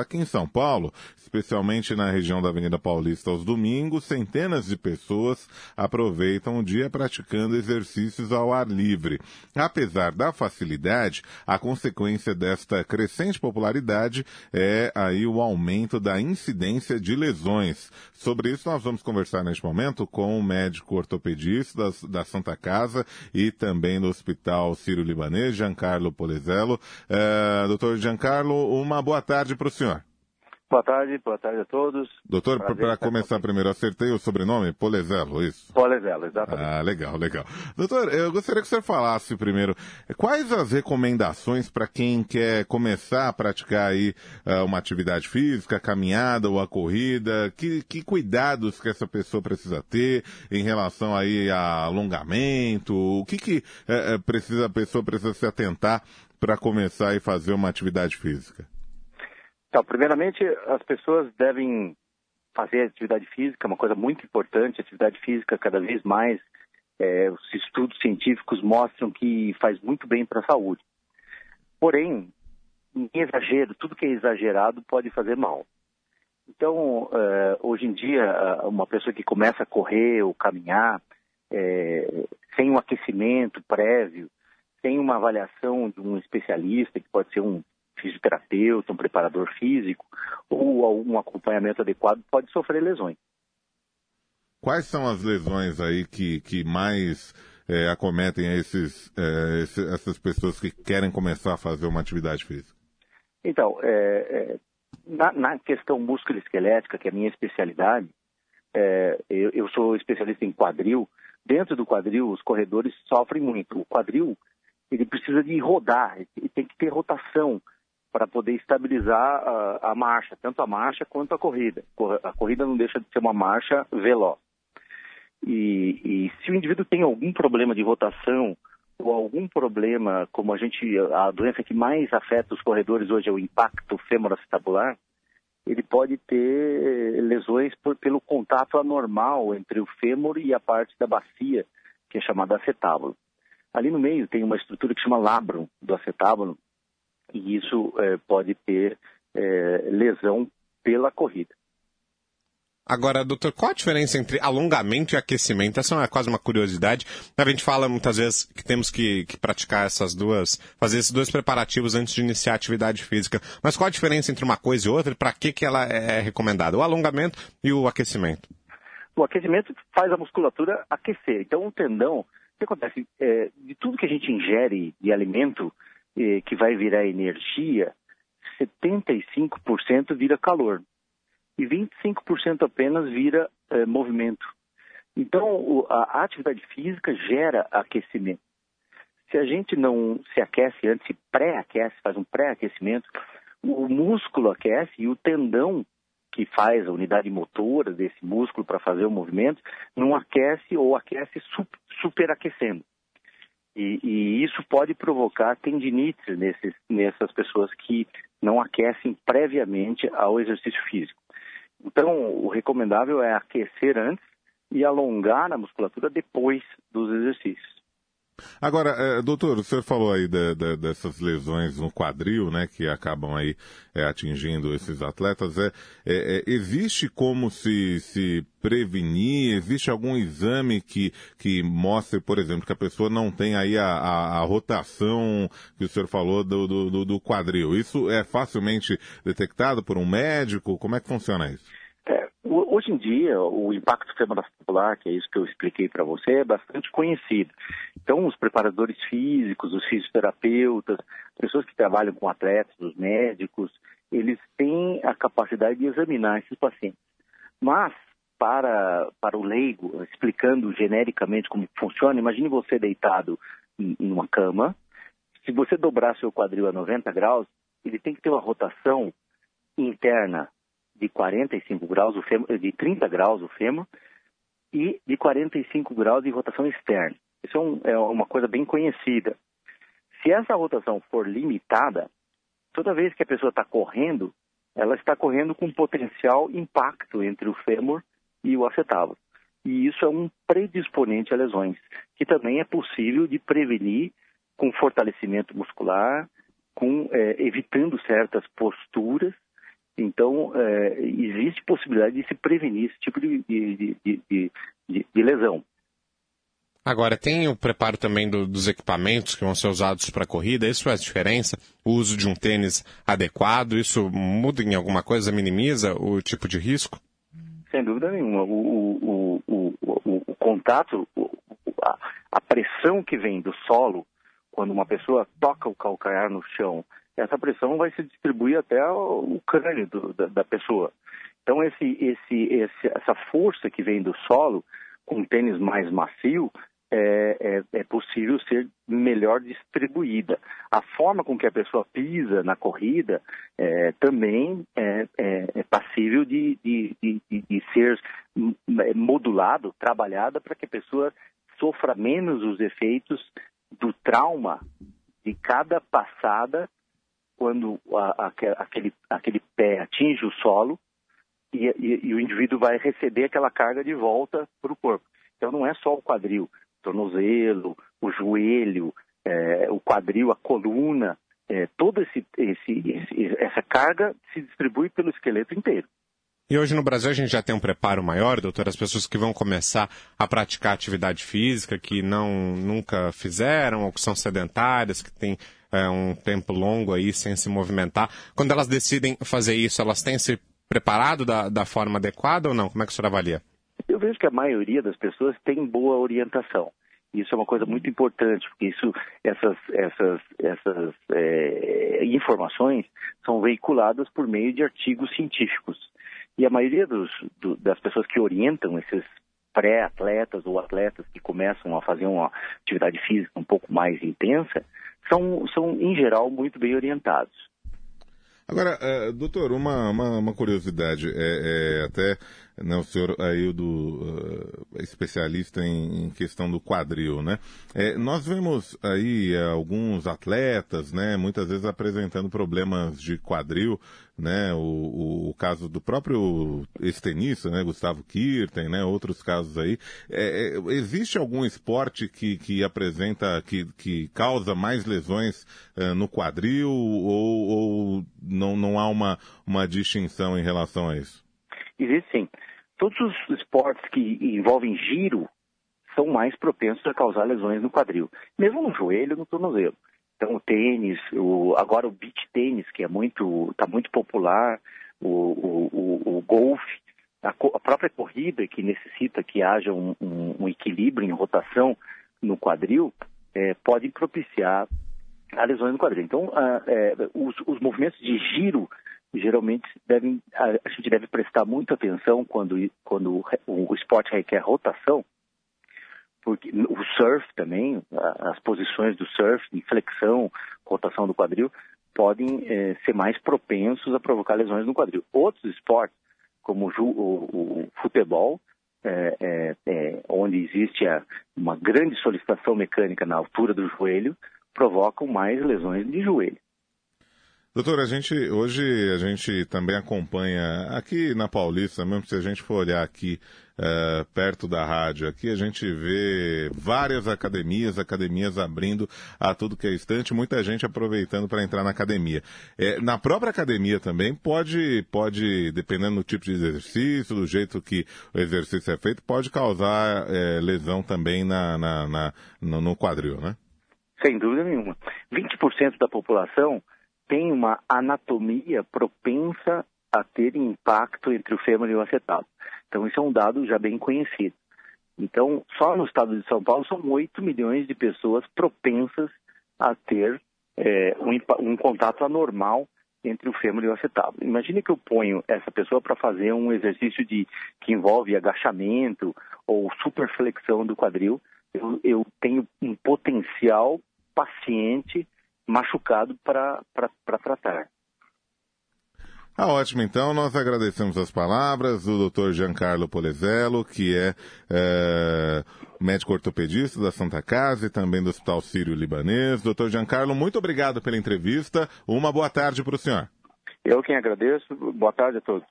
Aqui em São Paulo, especialmente na região da Avenida Paulista aos domingos, centenas de pessoas aproveitam o dia praticando exercícios ao ar livre. Apesar da facilidade, a consequência desta crescente popularidade é aí o aumento da incidência de lesões. Sobre isso nós vamos conversar neste momento com o médico ortopedista da, Santa Casa e também do Hospital Sírio-Libanês, Giancarlo Polizello. É, doutor Giancarlo, uma boa tarde para o senhor. Boa tarde, boa tarde a todos. Doutor, para começar primeiro, acertei o sobrenome? Polezelo, isso? Polezelo, exatamente. Ah, legal, legal. Doutor, eu gostaria que o senhor falasse primeiro, quais as recomendações para quem quer começar a praticar aí uh, uma atividade física, caminhada ou a corrida? Que, que cuidados que essa pessoa precisa ter em relação aí a alongamento? O que que uh, precisa, a pessoa precisa se atentar para começar e fazer uma atividade física? Então, primeiramente, as pessoas devem fazer atividade física, uma coisa muito importante. Atividade física, cada vez mais, é, os estudos científicos mostram que faz muito bem para a saúde. Porém, exagero, tudo que é exagerado pode fazer mal. Então, é, hoje em dia, uma pessoa que começa a correr ou caminhar é, sem um aquecimento prévio, sem uma avaliação de um especialista, que pode ser um fisioterapeuta, um preparador físico ou algum acompanhamento adequado, pode sofrer lesões. Quais são as lesões aí que, que mais é, acometem esses, é, essas pessoas que querem começar a fazer uma atividade física? Então, é, é na, na, questão musculoesquelética, que é a minha especialidade, é, eu, eu, sou especialista em quadril. Dentro do quadril, os corredores sofrem muito. O quadril, ele precisa de rodar, ele tem que ter rotação para poder estabilizar a, a, marcha, tanto a marcha quanto a corrida. A corrida não deixa de ser uma marcha veloz. E, e se o indivíduo tem algum problema de rotação ou algum problema, como a gente, a doença que mais afeta os corredores hoje é o impacto femoroacetabular, ele pode ter lesões por, pelo contato anormal entre o fêmur e a parte da bacia, que é chamada acetábulo. Ali no meio tem uma estrutura que chama labrum do acetábulo, e isso é, pode ter é, lesão pela corrida. Agora, doutor, qual a diferença entre alongamento e aquecimento? Essa é quase uma curiosidade. A gente fala muitas vezes que temos que, que, praticar essas duas, fazer esses dois preparativos antes de iniciar a atividade física. Mas qual a diferença entre uma coisa e outra? Para que, que ela é recomendada? O alongamento e o aquecimento? O aquecimento faz a musculatura aquecer. Então, o tendão, o que acontece? É, de tudo que a gente ingere de alimento, que vai virar energia, 75% vira calor e 25% apenas vira eh, movimento. Então, o, a atividade física gera aquecimento. Se a gente não se aquece antes, se pré-aquece, faz um pré-aquecimento, o músculo aquece e o tendão que faz a unidade motora desse músculo para fazer o movimento não aquece ou aquece superaquecendo. E, e, isso pode provocar tendinites nesses, nessas pessoas que não aquecem previamente ao exercício físico. Então, o recomendável é aquecer antes e alongar a musculatura depois dos exercícios. Agora, é, doutor, o senhor falou aí de, de, dessas lesões no quadril, né, que acabam aí é, atingindo esses atletas. É, é, é, existe como se, se prevenir? Existe algum exame que, que mostre, por exemplo, que a pessoa não tem aí a, a, a rotação que o senhor falou do, do, do quadril? Isso é facilmente detectado por um médico? Como é que funciona isso? Hoje em dia, o impacto femorocepular, que é isso que eu expliquei para você, é bastante conhecido. Então, os preparadores físicos, os fisioterapeutas, pessoas que trabalham com atletas, os médicos, eles têm a capacidade de examinar esses pacientes. Mas, para, para o leigo, explicando genericamente como funciona, imagine você deitado em uma cama. Se você dobrar seu quadril a 90 graus, ele tem que ter uma rotação interna de 45 graus, o fêmur, de 30 graus o fêmur, e de 45 graus de rotação externa. Isso é, um, é uma coisa bem conhecida. Se essa rotação for limitada, toda vez que a pessoa está correndo, ela está correndo com potencial impacto entre o fêmur e o acetábulo. E isso é um predisponente a lesões, que também é possível de prevenir com fortalecimento muscular, com é, evitando certas posturas Então, é, existe possibilidade de se prevenir esse tipo de, de, de, de lesão. Agora, tem o preparo também do, dos equipamentos que vão ser usados para a corrida, isso faz diferença? O uso de um tênis adequado, isso muda em alguma coisa, minimiza o tipo de risco? Sem dúvida nenhuma. O, o, o, o contato, a, a pressão que vem do solo, quando uma pessoa toca o calcanhar no chão, essa pressão vai se distribuir até o crânio do, da, da, pessoa. Então, esse, esse, esse, essa força que vem do solo, com um tênis mais macio, é, é, é, possível ser melhor distribuída. A forma com que a pessoa pisa na corrida é, também é, é, é passível de, de, de, de, ser modulado, trabalhada para que a pessoa sofra menos os efeitos do trauma de cada passada quando a, a, aquele, aquele pé atinge o solo e, e, e o indivíduo vai receber aquela carga de volta para o corpo. Então não é só o quadril, tornozelo, o joelho, é, o quadril, a coluna, é, toda esse, esse, esse, essa carga se distribui pelo esqueleto inteiro. E hoje no Brasil a gente já tem um preparo maior, doutor, as pessoas que vão começar a praticar atividade física, que não nunca fizeram, ou que são sedentárias, que têm é, um tempo longo aí sem se movimentar. Quando elas decidem fazer isso, elas têm se preparado da, da forma adequada ou não? Como é que o senhor avalia? Eu vejo que a maioria das pessoas tem boa orientação. Isso é uma coisa muito importante, porque isso, essas, essas, essas é, informações são veiculadas por meio de artigos científicos. E a maioria dos, do, das pessoas que orientam esses pré-atletas ou atletas que começam a fazer uma atividade física um pouco mais intensa, são, são em geral, muito bem orientados. Agora, uh, doutor, uma, uma, uma curiosidade, é, é, até né, o senhor aí uh, especialista em, em, questão do quadril, né? É, nós vemos aí alguns atletas, né, muitas vezes apresentando problemas de quadril, né? O, o, o caso do próprio ex-tenista, né, Gustavo Kirten, né? Outros casos aí. É, é, existe algum esporte que, que apresenta, que, que causa mais lesões uh, no quadril ou, ou não, não há uma, uma distinção em relação a isso? Existe sim todos os esportes que envolvem giro são mais propensos a causar lesões no quadril, mesmo no joelho, no tornozelo. Então o tênis, o, agora o beach tênis, que é muito, está muito popular, o, o, o golfe, a, a, própria corrida que necessita que haja um, um, um equilíbrio em rotação no quadril, é, pode propiciar a lesões no quadril. Então, a, é, os, os movimentos de giro geralmente devem, a, gente deve prestar muita atenção quando, quando o, esporte requer rotação, porque o surf também, as posições do surf, flexão, rotação do quadril, podem é, ser mais propensos a provocar lesões no quadril. Outros esportes, como o, o, o futebol, é, é, é, onde existe a, uma grande solicitação mecânica na altura do joelho, provocam mais lesões de joelho. Doutor, a gente, hoje a gente também acompanha aqui na Paulista, mesmo se a gente for olhar aqui uh, perto da rádio, aqui a gente vê várias academias, academias abrindo a tudo que é instante, muita gente aproveitando para entrar na academia. É, na própria academia também pode, pode, dependendo do tipo de exercício, do jeito que o exercício é feito, pode causar é, lesão também na, na, na no, no quadril, né? Sem dúvida nenhuma. 20% da população tem uma anatomia propensa a ter impacto entre o fêmur e o acetado. Então, isso é um dado já bem conhecido. Então, só no estado de São Paulo são 8 milhões de pessoas propensas a ter é, um, um, contato anormal entre o fêmur e o acetado. Imagine que eu ponho essa pessoa para fazer um exercício de, que envolve agachamento ou superflexão do quadril. Eu, eu tenho um potencial paciente machucado para tratar. Ah, ótimo. Então, nós agradecemos as palavras do Dr. Giancarlo Polezello, que é, é, médico ortopedista da Santa Casa e também do Hospital Sírio-Libanês. Dr. Giancarlo, muito obrigado pela entrevista. Uma boa tarde para o senhor. Eu quem agradeço. Boa tarde a todos.